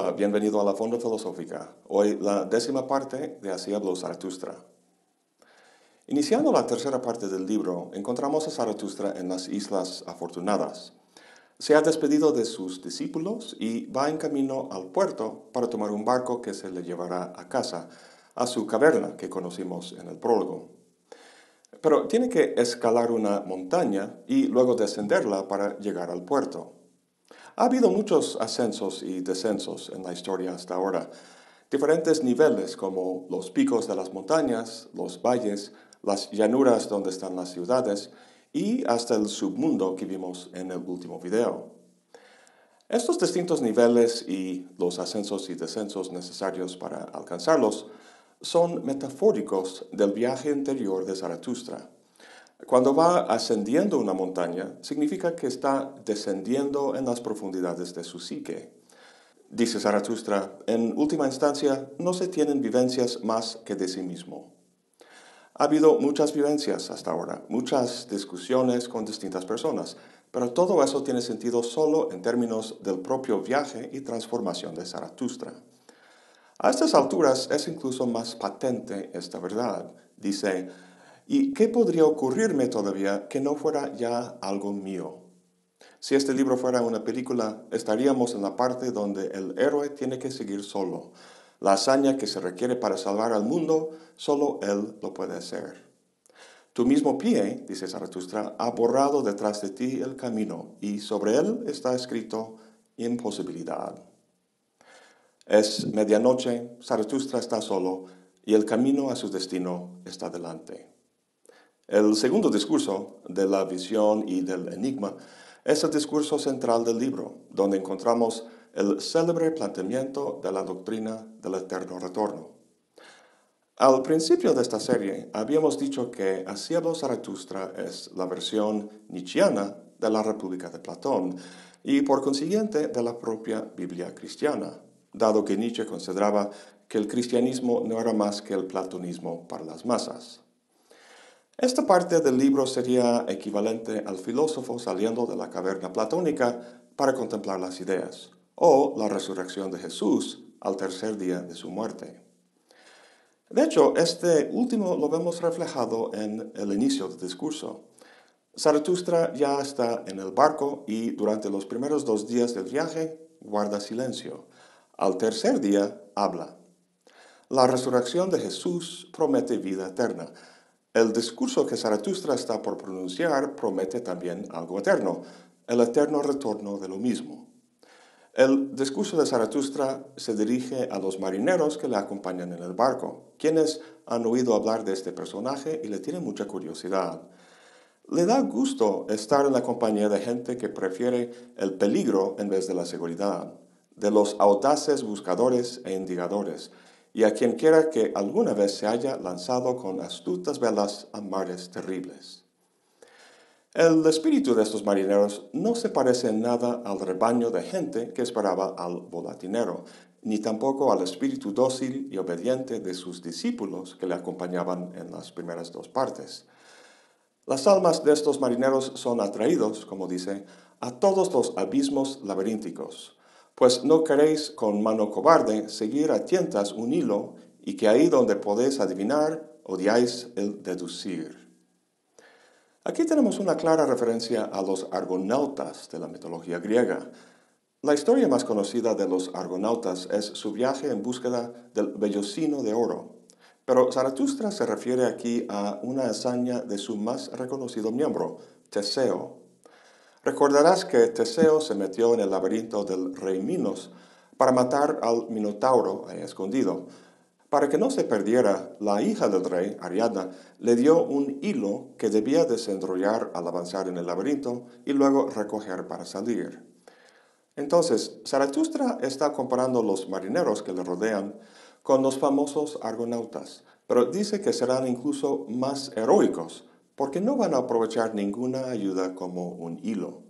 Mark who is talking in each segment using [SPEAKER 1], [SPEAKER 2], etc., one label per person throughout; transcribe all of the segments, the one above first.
[SPEAKER 1] Hola, bienvenido a la Fonda Filosófica. Hoy la décima parte de Así habló Zaratustra. Iniciando la tercera parte del libro, encontramos a Zaratustra en las Islas Afortunadas. Se ha despedido de sus discípulos y va en camino al puerto para tomar un barco que se le llevará a casa, a su caverna que conocimos en el prólogo. Pero tiene que escalar una montaña y luego descenderla para llegar al puerto. Ha habido muchos ascensos y descensos en la historia hasta ahora, diferentes niveles como los picos de las montañas, los valles, las llanuras donde están las ciudades y hasta el submundo que vimos en el último video. Estos distintos niveles y los ascensos y descensos necesarios para alcanzarlos son metafóricos del viaje interior de Zaratustra. Cuando va ascendiendo una montaña, significa que está descendiendo en las profundidades de su psique. Dice Zaratustra, en última instancia, no se tienen vivencias más que de sí mismo. Ha habido muchas vivencias hasta ahora, muchas discusiones con distintas personas, pero todo eso tiene sentido solo en términos del propio viaje y transformación de Zaratustra. A estas alturas es incluso más patente esta verdad. Dice, ¿Y qué podría ocurrirme todavía que no fuera ya algo mío? Si este libro fuera una película, estaríamos en la parte donde el héroe tiene que seguir solo. La hazaña que se requiere para salvar al mundo, solo él lo puede hacer. Tu mismo pie, dice Zaratustra, ha borrado detrás de ti el camino y sobre él está escrito imposibilidad. Es medianoche, Zaratustra está solo y el camino a su destino está delante. El segundo discurso de la visión y del enigma es el discurso central del libro, donde encontramos el célebre planteamiento de la doctrina del eterno retorno. Al principio de esta serie habíamos dicho que Así Zaratustra es la versión nietzscheana de la República de Platón y por consiguiente de la propia Biblia cristiana, dado que Nietzsche consideraba que el cristianismo no era más que el platonismo para las masas. Esta parte del libro sería equivalente al filósofo saliendo de la caverna platónica para contemplar las ideas, o la resurrección de Jesús al tercer día de su muerte. De hecho, este último lo vemos reflejado en el inicio del discurso. Zaratustra ya está en el barco y durante los primeros dos días del viaje guarda silencio. Al tercer día habla. La resurrección de Jesús promete vida eterna el discurso que Zaratustra está por pronunciar promete también algo eterno, el eterno retorno de lo mismo. El discurso de Zaratustra se dirige a los marineros que le acompañan en el barco, quienes han oído hablar de este personaje y le tienen mucha curiosidad. Le da gusto estar en la compañía de gente que prefiere el peligro en vez de la seguridad, de los audaces buscadores e indigadores, y a quien quiera que alguna vez se haya lanzado con astutas velas a mares terribles. El espíritu de estos marineros no se parece en nada al rebaño de gente que esperaba al volatinero, ni tampoco al espíritu dócil y obediente de sus discípulos que le acompañaban en las primeras dos partes. Las almas de estos marineros son atraídos, como dice, a todos los abismos laberínticos, pues no queréis con mano cobarde seguir a tientas un hilo y que ahí donde podéis adivinar odiáis el deducir. Aquí tenemos una clara referencia a los argonautas de la mitología griega. La historia más conocida de los argonautas es su viaje en búsqueda del vellocino de oro, pero Zaratustra se refiere aquí a una hazaña de su más reconocido miembro, Teseo, Recordarás que Teseo se metió en el laberinto del rey Minos para matar al Minotauro ahí escondido. Para que no se perdiera, la hija del rey, Ariadna, le dio un hilo que debía desenrollar al avanzar en el laberinto y luego recoger para salir. Entonces, Zaratustra está comparando los marineros que le rodean con los famosos argonautas, pero dice que serán incluso más heroicos porque no van a aprovechar ninguna ayuda como un hilo.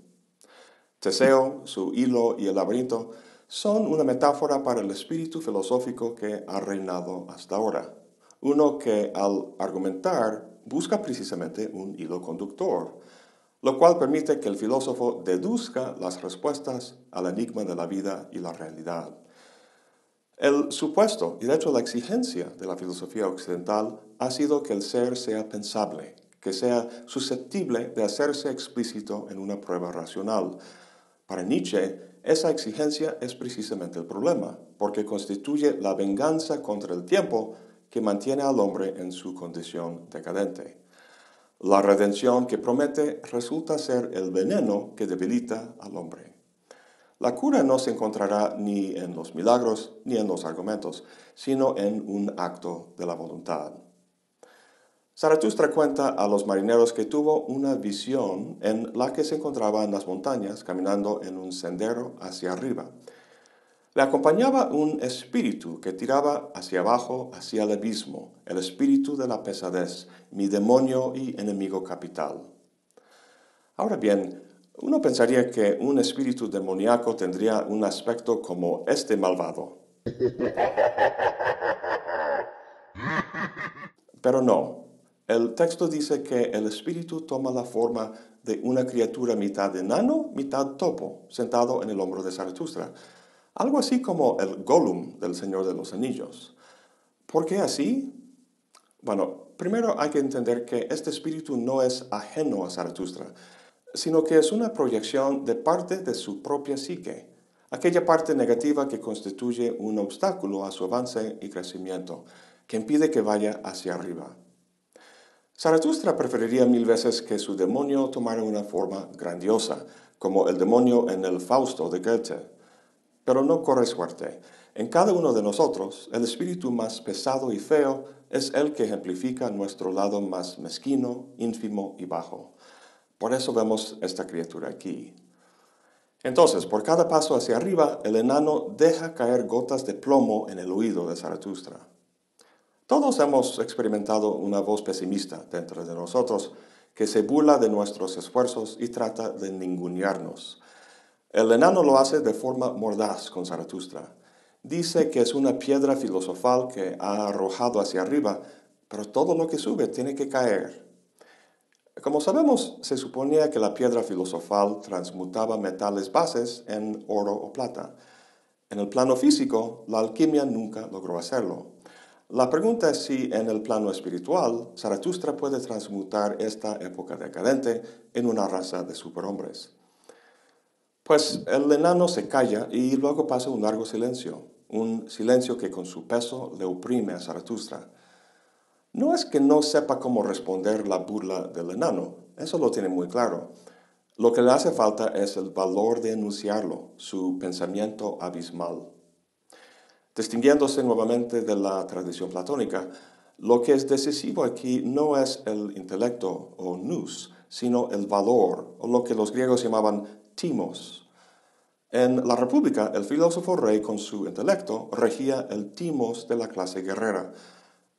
[SPEAKER 1] Teseo, su hilo y el laberinto son una metáfora para el espíritu filosófico que ha reinado hasta ahora, uno que al argumentar busca precisamente un hilo conductor, lo cual permite que el filósofo deduzca las respuestas al enigma de la vida y la realidad. El supuesto, y de hecho la exigencia de la filosofía occidental, ha sido que el ser sea pensable, que sea susceptible de hacerse explícito en una prueba racional. Para Nietzsche, esa exigencia es precisamente el problema, porque constituye la venganza contra el tiempo que mantiene al hombre en su condición decadente. La redención que promete resulta ser el veneno que debilita al hombre. La cura no se encontrará ni en los milagros ni en los argumentos, sino en un acto de la voluntad. Zaratustra cuenta a los marineros que tuvo una visión en la que se encontraba en las montañas caminando en un sendero hacia arriba. Le acompañaba un espíritu que tiraba hacia abajo, hacia el abismo, el espíritu de la pesadez, mi demonio y enemigo capital. Ahora bien, uno pensaría que un espíritu demoníaco tendría un aspecto como este malvado. Pero no, el texto dice que el espíritu toma la forma de una criatura mitad enano, mitad topo, sentado en el hombro de Zaratustra. Algo así como el Gollum del Señor de los Anillos. ¿Por qué así? Bueno, primero hay que entender que este espíritu no es ajeno a Zaratustra, sino que es una proyección de parte de su propia psique, aquella parte negativa que constituye un obstáculo a su avance y crecimiento, que impide que vaya hacia arriba. Zaratustra preferiría mil veces que su demonio tomara una forma grandiosa, como el demonio en el Fausto de Goethe. Pero no corre suerte. En cada uno de nosotros, el espíritu más pesado y feo es el que ejemplifica nuestro lado más mezquino, ínfimo y bajo. Por eso vemos esta criatura aquí. Entonces, por cada paso hacia arriba, el enano deja caer gotas de plomo en el oído de Zaratustra. Todos hemos experimentado una voz pesimista dentro de nosotros que se burla de nuestros esfuerzos y trata de ningunearnos. El enano lo hace de forma mordaz con Zaratustra. Dice que es una piedra filosofal que ha arrojado hacia arriba, pero todo lo que sube tiene que caer. Como sabemos, se suponía que la piedra filosofal transmutaba metales bases en oro o plata. En el plano físico, la alquimia nunca logró hacerlo. La pregunta es si en el plano espiritual Zaratustra puede transmutar esta época decadente en una raza de superhombres. Pues el enano se calla y luego pasa un largo silencio, un silencio que con su peso le oprime a Zaratustra. No es que no sepa cómo responder la burla del enano, eso lo tiene muy claro. Lo que le hace falta es el valor de enunciarlo, su pensamiento abismal. Distinguiéndose nuevamente de la tradición platónica, lo que es decisivo aquí no es el intelecto o nous, sino el valor, o lo que los griegos llamaban timos. En la República, el filósofo rey con su intelecto regía el timos de la clase guerrera.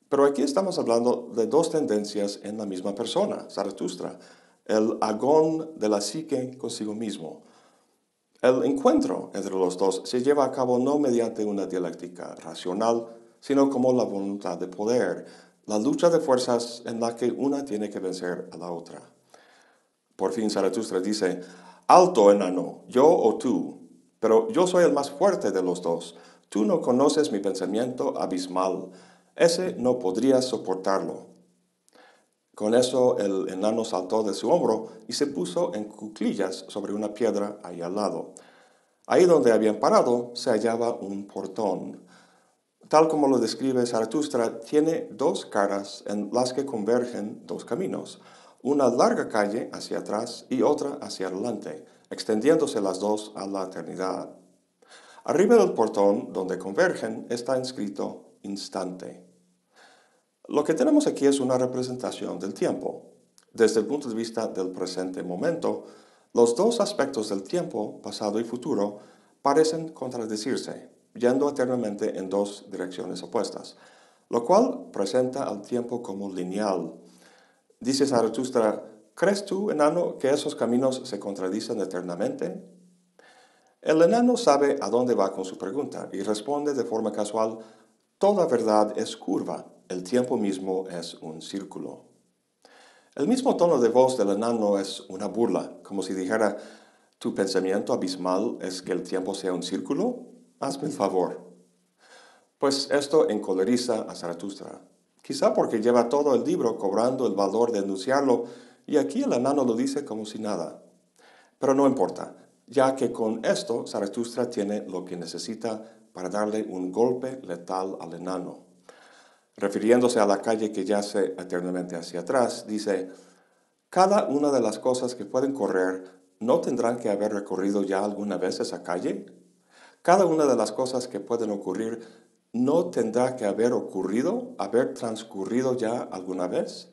[SPEAKER 1] Pero aquí estamos hablando de dos tendencias en la misma persona, Zaratustra, el agón de la psique consigo mismo, el encuentro entre los dos se lleva a cabo no mediante una dialéctica racional, sino como la voluntad de poder, la lucha de fuerzas en la que una tiene que vencer a la otra. Por fin Zaratustra dice, Alto enano, yo o tú, pero yo soy el más fuerte de los dos. Tú no conoces mi pensamiento abismal. Ese no podrías soportarlo. Con eso el enano saltó de su hombro y se puso en cuclillas sobre una piedra ahí al lado. Ahí donde habían parado se hallaba un portón. Tal como lo describe Zaratustra, tiene dos caras en las que convergen dos caminos, una larga calle hacia atrás y otra hacia adelante, extendiéndose las dos a la eternidad. Arriba del portón donde convergen está inscrito instante. Lo que tenemos aquí es una representación del tiempo. Desde el punto de vista del presente momento, los dos aspectos del tiempo, pasado y futuro, parecen contradecirse, yendo eternamente en dos direcciones opuestas, lo cual presenta al tiempo como lineal. Dice Zaratustra, ¿crees tú, enano, que esos caminos se contradicen eternamente? El enano sabe a dónde va con su pregunta y responde de forma casual, toda verdad es curva el tiempo mismo es un círculo. El mismo tono de voz del enano es una burla, como si dijera, ¿tu pensamiento abismal es que el tiempo sea un círculo? Hazme el favor. Pues esto encoleriza a Zaratustra, quizá porque lleva todo el libro cobrando el valor de enunciarlo y aquí el enano lo dice como si nada. Pero no importa, ya que con esto Zaratustra tiene lo que necesita para darle un golpe letal al enano. Refiriéndose a la calle que yace eternamente hacia atrás, dice, cada una de las cosas que pueden correr no tendrán que haber recorrido ya alguna vez esa calle. Cada una de las cosas que pueden ocurrir no tendrá que haber ocurrido, haber transcurrido ya alguna vez.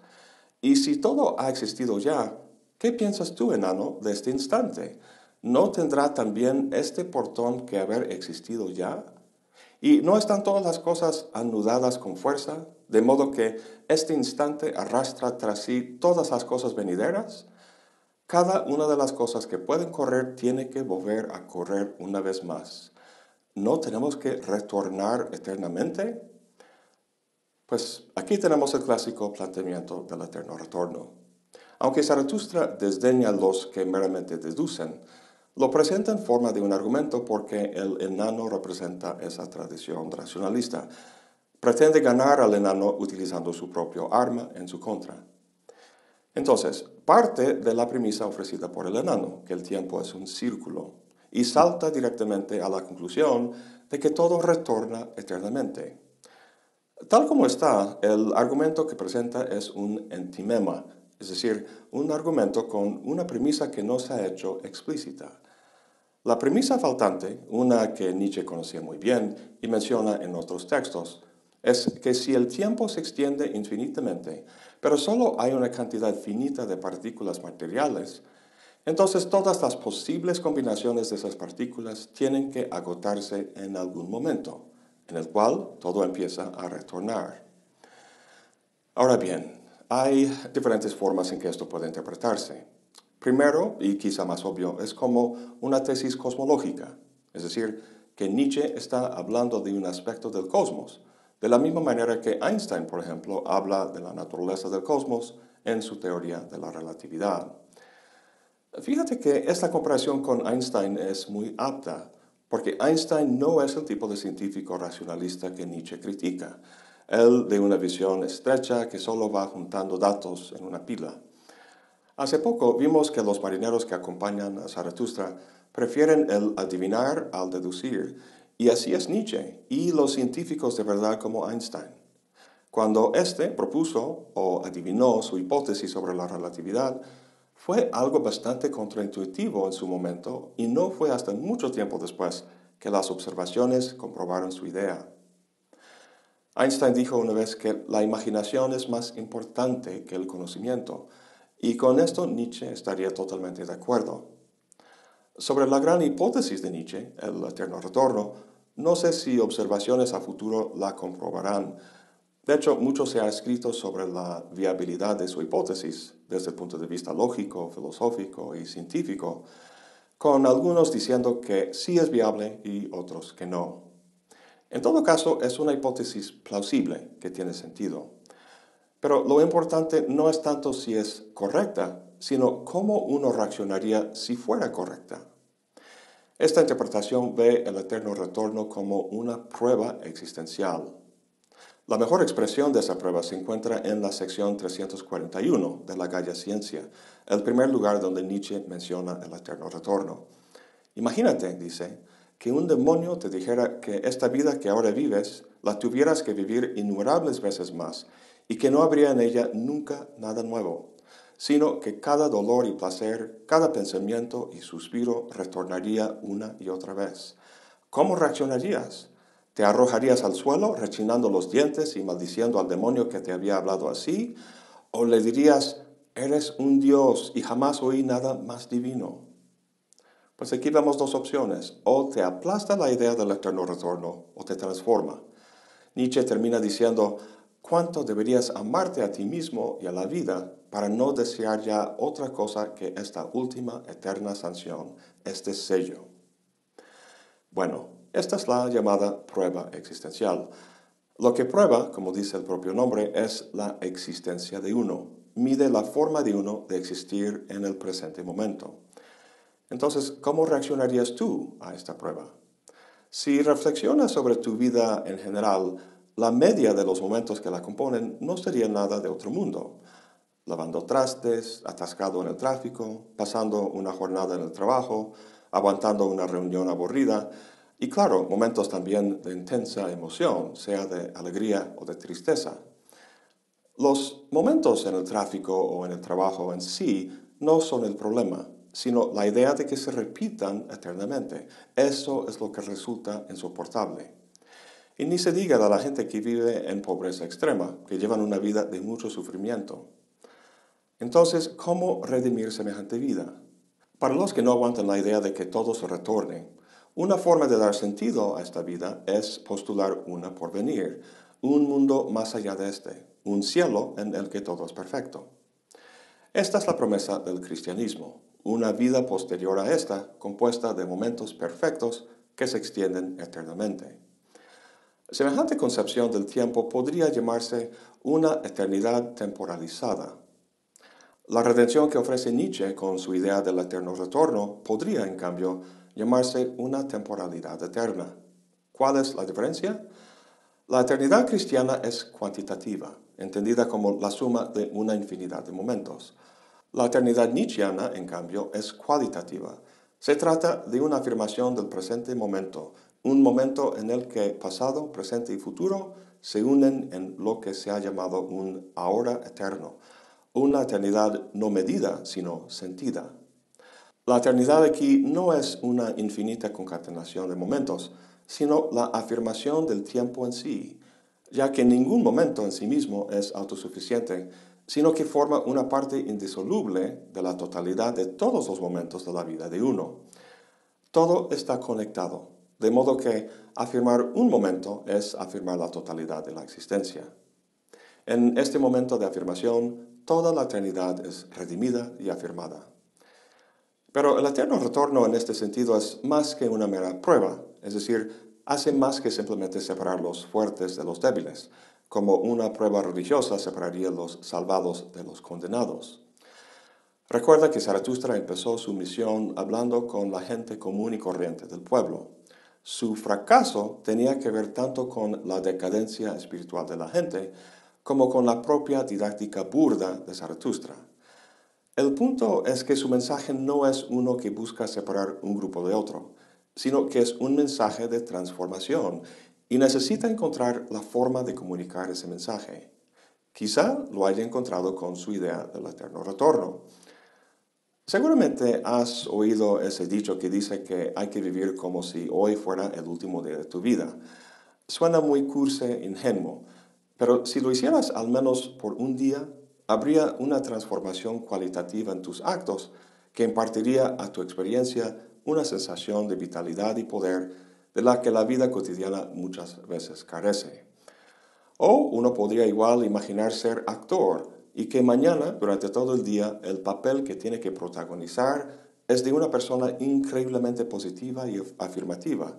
[SPEAKER 1] Y si todo ha existido ya, ¿qué piensas tú, enano, de este instante? ¿No tendrá también este portón que haber existido ya? ¿Y no están todas las cosas anudadas con fuerza, de modo que este instante arrastra tras sí todas las cosas venideras? Cada una de las cosas que pueden correr tiene que volver a correr una vez más. ¿No tenemos que retornar eternamente? Pues aquí tenemos el clásico planteamiento del eterno retorno. Aunque Zaratustra desdeña los que meramente deducen, lo presenta en forma de un argumento porque el enano representa esa tradición racionalista. Pretende ganar al enano utilizando su propio arma en su contra. Entonces, parte de la premisa ofrecida por el enano, que el tiempo es un círculo, y salta directamente a la conclusión de que todo retorna eternamente. Tal como está, el argumento que presenta es un entimema, es decir, un argumento con una premisa que no se ha hecho explícita. La premisa faltante, una que Nietzsche conocía muy bien y menciona en otros textos, es que si el tiempo se extiende infinitamente, pero solo hay una cantidad finita de partículas materiales, entonces todas las posibles combinaciones de esas partículas tienen que agotarse en algún momento, en el cual todo empieza a retornar. Ahora bien, hay diferentes formas en que esto puede interpretarse. Primero, y quizá más obvio, es como una tesis cosmológica, es decir, que Nietzsche está hablando de un aspecto del cosmos, de la misma manera que Einstein, por ejemplo, habla de la naturaleza del cosmos en su teoría de la relatividad. Fíjate que esta comparación con Einstein es muy apta, porque Einstein no es el tipo de científico racionalista que Nietzsche critica, él de una visión estrecha que solo va juntando datos en una pila. Hace poco vimos que los marineros que acompañan a Zaratustra prefieren el adivinar al deducir, y así es Nietzsche y los científicos de verdad como Einstein. Cuando éste propuso o adivinó su hipótesis sobre la relatividad, fue algo bastante contraintuitivo en su momento y no fue hasta mucho tiempo después que las observaciones comprobaron su idea. Einstein dijo una vez que la imaginación es más importante que el conocimiento, y con esto Nietzsche estaría totalmente de acuerdo. Sobre la gran hipótesis de Nietzsche, el eterno retorno, no sé si observaciones a futuro la comprobarán. De hecho, mucho se ha escrito sobre la viabilidad de su hipótesis desde el punto de vista lógico, filosófico y científico, con algunos diciendo que sí es viable y otros que no. En todo caso, es una hipótesis plausible que tiene sentido. Pero lo importante no es tanto si es correcta, sino cómo uno reaccionaría si fuera correcta. Esta interpretación ve el eterno retorno como una prueba existencial. La mejor expresión de esa prueba se encuentra en la sección 341 de la Gaia Ciencia, el primer lugar donde Nietzsche menciona el eterno retorno. Imagínate, dice, que un demonio te dijera que esta vida que ahora vives la tuvieras que vivir innumerables veces más y que no habría en ella nunca nada nuevo, sino que cada dolor y placer, cada pensamiento y suspiro retornaría una y otra vez. ¿Cómo reaccionarías? ¿Te arrojarías al suelo rechinando los dientes y maldiciendo al demonio que te había hablado así? ¿O le dirías, eres un Dios y jamás oí nada más divino? Pues aquí vemos dos opciones. O te aplasta la idea del eterno retorno o te transforma. Nietzsche termina diciendo, cuánto deberías amarte a ti mismo y a la vida para no desear ya otra cosa que esta última eterna sanción, este sello. Bueno, esta es la llamada prueba existencial. Lo que prueba, como dice el propio nombre, es la existencia de uno. Mide la forma de uno de existir en el presente momento. Entonces, ¿cómo reaccionarías tú a esta prueba? Si reflexionas sobre tu vida en general, la media de los momentos que la componen no sería nada de otro mundo. Lavando trastes, atascado en el tráfico, pasando una jornada en el trabajo, aguantando una reunión aburrida y claro, momentos también de intensa emoción, sea de alegría o de tristeza. Los momentos en el tráfico o en el trabajo en sí no son el problema, sino la idea de que se repitan eternamente. Eso es lo que resulta insoportable. Y ni se diga de la gente que vive en pobreza extrema, que llevan una vida de mucho sufrimiento. Entonces, ¿cómo redimir semejante vida? Para los que no aguantan la idea de que todo se retorne, una forma de dar sentido a esta vida es postular una porvenir, un mundo más allá de este, un cielo en el que todo es perfecto. Esta es la promesa del cristianismo, una vida posterior a esta, compuesta de momentos perfectos que se extienden eternamente. Semejante concepción del tiempo podría llamarse una eternidad temporalizada. La redención que ofrece Nietzsche con su idea del eterno retorno podría, en cambio, llamarse una temporalidad eterna. ¿Cuál es la diferencia? La eternidad cristiana es cuantitativa, entendida como la suma de una infinidad de momentos. La eternidad nietzscheana, en cambio, es cualitativa. Se trata de una afirmación del presente momento, un momento en el que pasado, presente y futuro se unen en lo que se ha llamado un ahora eterno, una eternidad no medida, sino sentida. La eternidad aquí no es una infinita concatenación de momentos, sino la afirmación del tiempo en sí, ya que ningún momento en sí mismo es autosuficiente, sino que forma una parte indisoluble de la totalidad de todos los momentos de la vida de uno. Todo está conectado, de modo que afirmar un momento es afirmar la totalidad de la existencia. En este momento de afirmación, toda la eternidad es redimida y afirmada. Pero el eterno retorno en este sentido es más que una mera prueba, es decir, hace más que simplemente separar los fuertes de los débiles, como una prueba religiosa separaría los salvados de los condenados. Recuerda que Zaratustra empezó su misión hablando con la gente común y corriente del pueblo. Su fracaso tenía que ver tanto con la decadencia espiritual de la gente como con la propia didáctica burda de Zaratustra. El punto es que su mensaje no es uno que busca separar un grupo de otro, sino que es un mensaje de transformación y necesita encontrar la forma de comunicar ese mensaje. Quizá lo haya encontrado con su idea del eterno retorno. Seguramente has oído ese dicho que dice que hay que vivir como si hoy fuera el último día de tu vida. Suena muy curse, ingenuo, pero si lo hicieras al menos por un día, habría una transformación cualitativa en tus actos que impartiría a tu experiencia una sensación de vitalidad y poder de la que la vida cotidiana muchas veces carece. O uno podría igual imaginar ser actor y que mañana, durante todo el día, el papel que tiene que protagonizar es de una persona increíblemente positiva y afirmativa,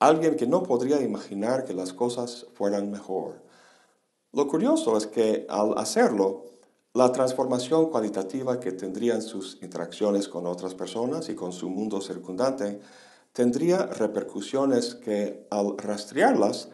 [SPEAKER 1] alguien que no podría imaginar que las cosas fueran mejor. Lo curioso es que al hacerlo, la transformación cualitativa que tendrían sus interacciones con otras personas y con su mundo circundante tendría repercusiones que al rastrearlas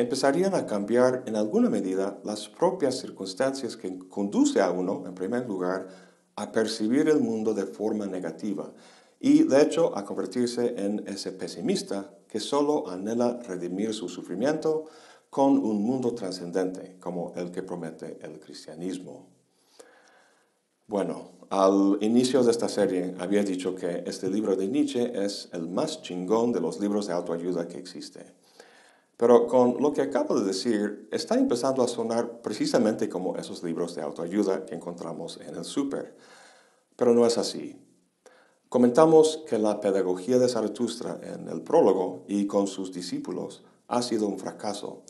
[SPEAKER 1] empezarían a cambiar en alguna medida las propias circunstancias que conduce a uno, en primer lugar, a percibir el mundo de forma negativa y de hecho a convertirse en ese pesimista que solo anhela redimir su sufrimiento con un mundo trascendente como el que promete el cristianismo. Bueno, al inicio de esta serie había dicho que este libro de Nietzsche es el más chingón de los libros de autoayuda que existe. Pero con lo que acabo de decir, está empezando a sonar precisamente como esos libros de autoayuda que encontramos en el súper. Pero no es así. Comentamos que la pedagogía de Zaratustra en el prólogo y con sus discípulos ha sido un fracaso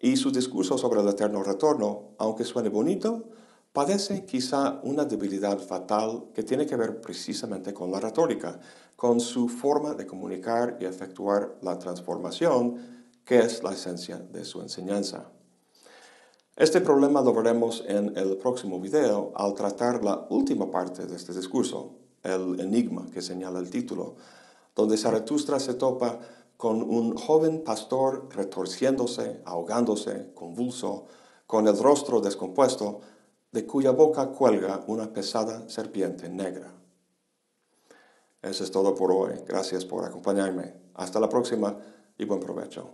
[SPEAKER 1] y su discurso sobre el eterno retorno, aunque suene bonito, padece quizá una debilidad fatal que tiene que ver precisamente con la retórica, con su forma de comunicar y efectuar la transformación, que es la esencia de su enseñanza. Este problema lo veremos en el próximo video al tratar la última parte de este discurso, el enigma que señala el título, donde Zaratustra se topa con un joven pastor retorciéndose, ahogándose, convulso, con el rostro descompuesto, de cuya boca cuelga una pesada serpiente negra. Eso es todo por hoy. Gracias por acompañarme. Hasta la próxima y buen provecho.